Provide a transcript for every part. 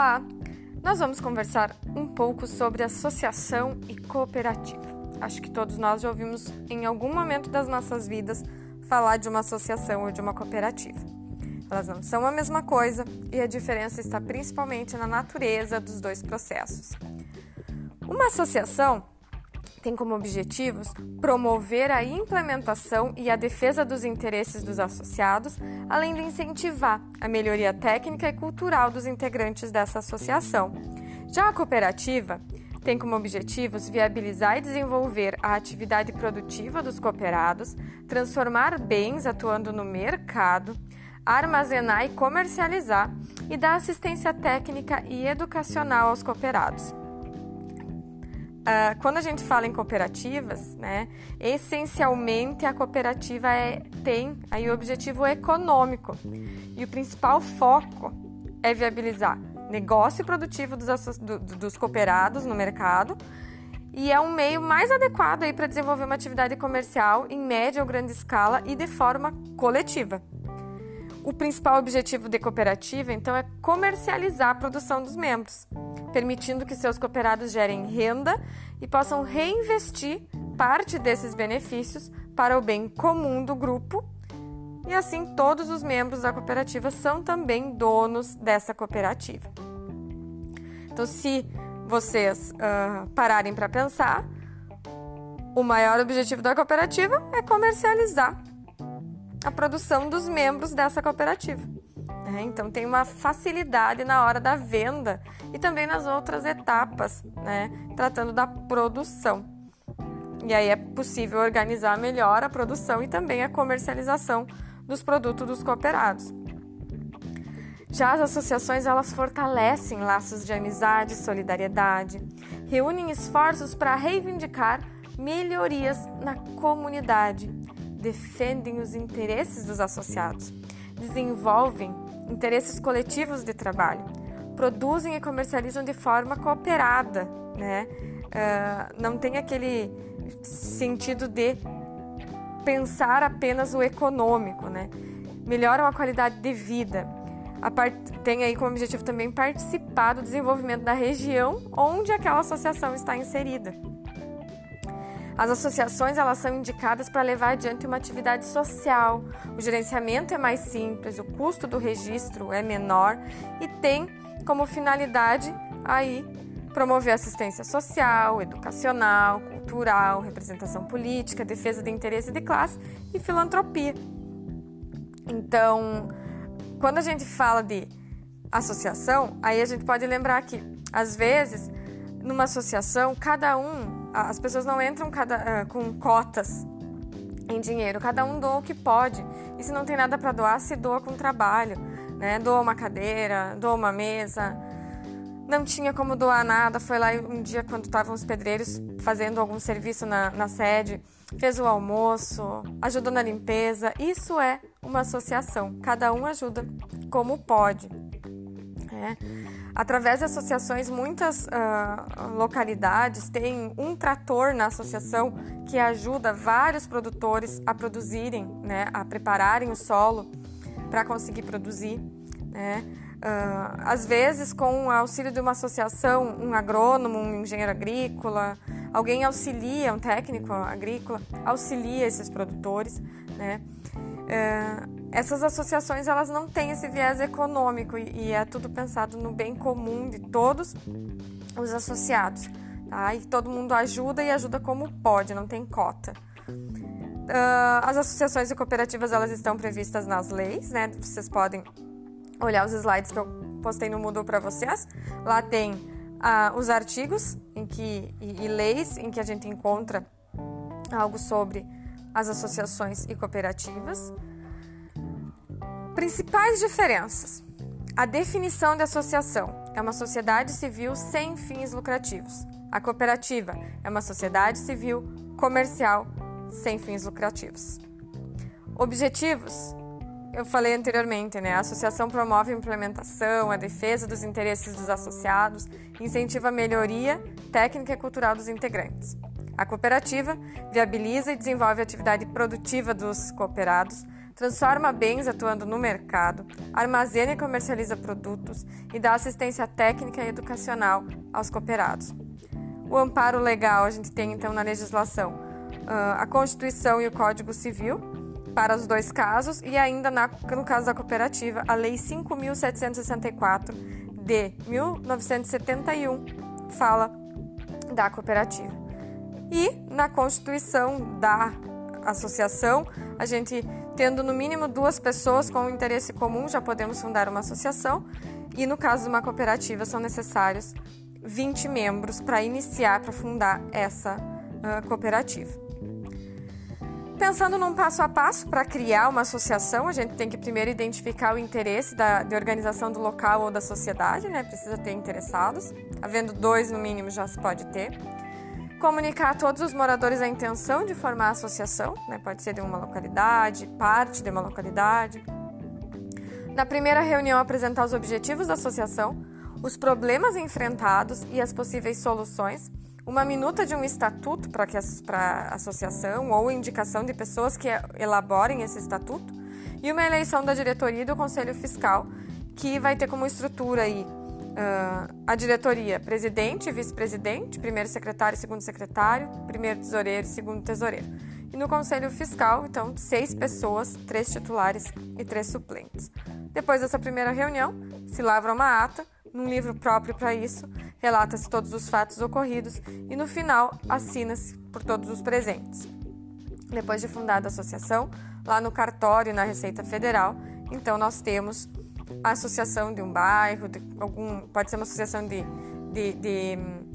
Olá! Nós vamos conversar um pouco sobre associação e cooperativa. Acho que todos nós já ouvimos em algum momento das nossas vidas falar de uma associação ou de uma cooperativa. Elas não são a mesma coisa e a diferença está principalmente na natureza dos dois processos. Uma associação tem como objetivos promover a implementação e a defesa dos interesses dos associados, além de incentivar a melhoria técnica e cultural dos integrantes dessa associação. Já a cooperativa tem como objetivos viabilizar e desenvolver a atividade produtiva dos cooperados, transformar bens atuando no mercado, armazenar e comercializar e dar assistência técnica e educacional aos cooperados. Uh, quando a gente fala em cooperativas, né, essencialmente a cooperativa é, tem aí o objetivo econômico. E o principal foco é viabilizar negócio produtivo dos, do, dos cooperados no mercado. E é um meio mais adequado para desenvolver uma atividade comercial em média ou grande escala e de forma coletiva. O principal objetivo de cooperativa, então, é comercializar a produção dos membros permitindo que seus cooperados gerem renda e possam reinvestir parte desses benefícios para o bem comum do grupo. E assim, todos os membros da cooperativa são também donos dessa cooperativa. Então, se vocês uh, pararem para pensar, o maior objetivo da cooperativa é comercializar a produção dos membros dessa cooperativa. Né? Então tem uma facilidade na hora da venda e também nas outras etapas, né? tratando da produção. E aí é possível organizar melhor a produção e também a comercialização dos produtos dos cooperados. Já as associações elas fortalecem laços de amizade e solidariedade, reúnem esforços para reivindicar melhorias na comunidade, defendem os interesses dos associados, desenvolvem interesses coletivos de trabalho, produzem e comercializam de forma cooperada, né? Uh, não tem aquele sentido de pensar apenas o econômico, né? Melhoram a qualidade de vida. Part... Tem aí como objetivo também participar do desenvolvimento da região onde aquela associação está inserida. As associações elas são indicadas para levar adiante uma atividade social. O gerenciamento é mais simples, o custo do registro é menor e tem como finalidade aí promover assistência social, educacional, cultural, representação política, defesa de interesse de classe e filantropia. Então, quando a gente fala de associação, aí a gente pode lembrar que às vezes numa associação cada um as pessoas não entram cada, uh, com cotas em dinheiro, cada um doa o que pode. E se não tem nada para doar, se doa com trabalho, né? Doa uma cadeira, doa uma mesa. Não tinha como doar nada, foi lá um dia quando estavam os pedreiros fazendo algum serviço na, na sede, fez o almoço, ajudou na limpeza. Isso é uma associação, cada um ajuda como pode. É. Através de associações, muitas uh, localidades têm um trator na associação que ajuda vários produtores a produzirem, né, a prepararem o solo para conseguir produzir. Né? Uh, às vezes, com o auxílio de uma associação, um agrônomo, um engenheiro agrícola, alguém auxilia, um técnico agrícola, auxilia esses produtores. Né? Uh, essas associações elas não têm esse viés econômico e, é tudo pensado no bem comum de todos os associados. Tá? E todo mundo ajuda e ajuda como pode, não tem cota. Uh, as associações e cooperativas elas estão previstas nas leis, né? Vocês podem olhar os slides que eu postei no Moodle para vocês. Lá tem uh, os artigos em que, e, e leis em que a gente encontra algo sobre as associações e cooperativas. Principais diferenças: a definição de associação é uma sociedade civil sem fins lucrativos. A cooperativa é uma sociedade civil comercial sem fins lucrativos. Objetivos: eu falei anteriormente, né? A associação promove a implementação, a defesa dos interesses dos associados, incentiva a melhoria técnica e cultural dos integrantes. A cooperativa viabiliza e desenvolve a atividade produtiva dos cooperados, transforma bens atuando no mercado, armazena e comercializa produtos e dá assistência técnica e educacional aos cooperados. O amparo legal a gente tem então na legislação a Constituição e o Código Civil para os dois casos e ainda no caso da cooperativa a Lei 5.764 de 1971 fala da cooperativa. E na Constituição da associação, a gente tendo no mínimo duas pessoas com interesse comum, já podemos fundar uma associação. E no caso de uma cooperativa, são necessários 20 membros para iniciar, para fundar essa uh, cooperativa. Pensando num passo a passo para criar uma associação, a gente tem que primeiro identificar o interesse da, de organização do local ou da sociedade, né? Precisa ter interessados. Havendo dois no mínimo, já se pode ter comunicar a todos os moradores a intenção de formar a associação, né? pode ser de uma localidade, parte de uma localidade. Na primeira reunião, apresentar os objetivos da associação, os problemas enfrentados e as possíveis soluções, uma minuta de um estatuto para a associação ou indicação de pessoas que elaborem esse estatuto e uma eleição da diretoria e do conselho fiscal, que vai ter como estrutura aí uh, a diretoria presidente, vice-presidente, primeiro secretário segundo secretário, primeiro tesoureiro segundo tesoureiro. E no conselho fiscal, então, seis pessoas, três titulares e três suplentes. Depois dessa primeira reunião, se lavra uma ata, num livro próprio para isso, relata-se todos os fatos ocorridos e no final assina-se por todos os presentes. Depois de fundada a associação, lá no cartório na Receita Federal, então nós temos associação de um bairro, de algum, pode ser uma associação de, de, de hum,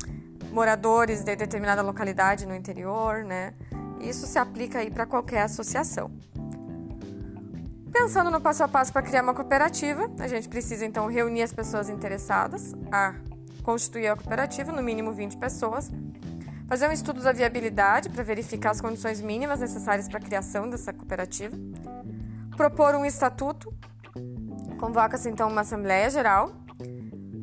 moradores de determinada localidade no interior, né? Isso se aplica aí para qualquer associação. Pensando no passo a passo para criar uma cooperativa, a gente precisa então reunir as pessoas interessadas a constituir a cooperativa, no mínimo 20 pessoas, fazer um estudo da viabilidade para verificar as condições mínimas necessárias para a criação dessa cooperativa, propor um estatuto Convoca-se então uma Assembleia Geral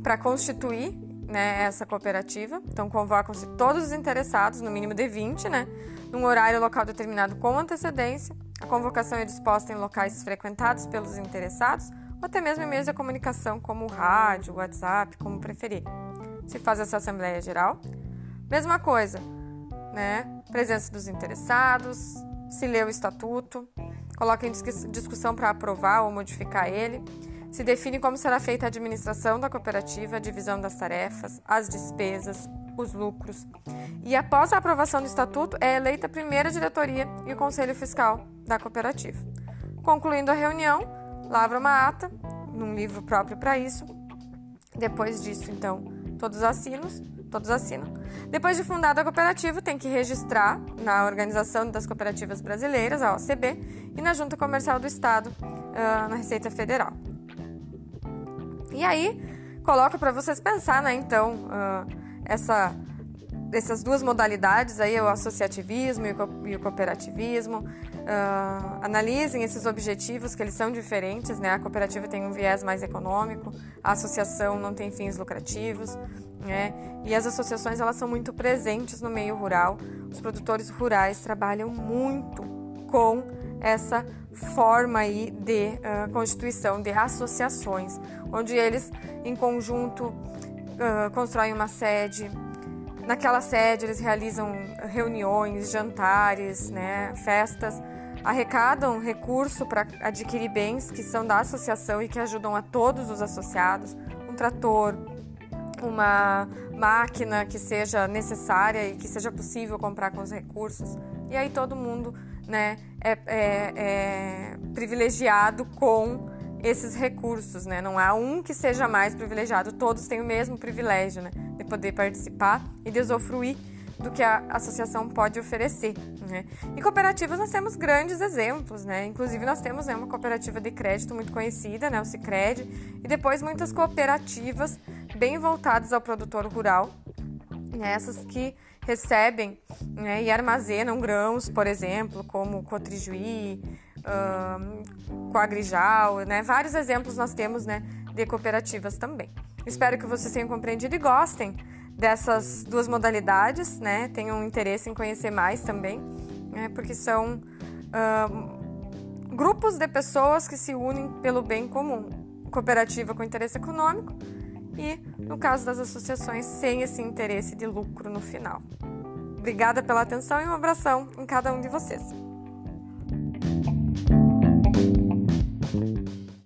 para constituir né, essa cooperativa. Então, convocam-se todos os interessados, no mínimo de 20, né, num horário local determinado com antecedência. A convocação é disposta em locais frequentados pelos interessados ou até mesmo em meios de comunicação como rádio, WhatsApp, como preferir. Se faz essa Assembleia Geral. Mesma coisa, né? Presença dos interessados, se lê o estatuto, coloca em discussão para aprovar ou modificar ele. Se define como será feita a administração da cooperativa, a divisão das tarefas, as despesas, os lucros. E após a aprovação do estatuto, é eleita a primeira diretoria e o conselho fiscal da cooperativa. Concluindo a reunião, lavra uma ata, num livro próprio para isso. Depois disso, então, todos assinam, todos assinam. Depois de fundada a cooperativa, tem que registrar na Organização das Cooperativas Brasileiras, a OCB, e na Junta Comercial do Estado, uh, na Receita Federal. E aí, coloca para vocês pensar, né, então, uh, essa, essas duas modalidades aí, o associativismo e o cooperativismo, uh, analisem esses objetivos, que eles são diferentes, né, a cooperativa tem um viés mais econômico, a associação não tem fins lucrativos, né, e as associações, elas são muito presentes no meio rural, os produtores rurais trabalham muito com essa forma aí de uh, constituição de associações, onde eles em conjunto uh, constroem uma sede. Naquela sede eles realizam reuniões, jantares, né, festas, arrecadam recurso para adquirir bens que são da associação e que ajudam a todos os associados, um trator, uma máquina que seja necessária e que seja possível comprar com os recursos. E aí todo mundo né, é, é, é privilegiado com esses recursos, né? Não há um que seja mais privilegiado, todos têm o mesmo privilégio, né? De poder participar e de usufruir do que a associação pode oferecer, né? E cooperativas nós temos grandes exemplos, né? Inclusive nós temos né, uma cooperativa de crédito muito conhecida, né? O Sicredi, e depois muitas cooperativas bem voltadas ao produtor rural, né? essas que recebem né, e armazenam grãos, por exemplo, como Cotrijuí, um, Coagrijal, né? Vários exemplos nós temos né, de cooperativas também. Espero que vocês tenham compreendido e gostem dessas duas modalidades, né? Tenham interesse em conhecer mais também, né? porque são grupos de pessoas que se unem pelo bem comum, cooperativa com interesse econômico e, no caso das associações, sem esse interesse de lucro no final. Obrigada pela atenção e um abração em cada um de vocês.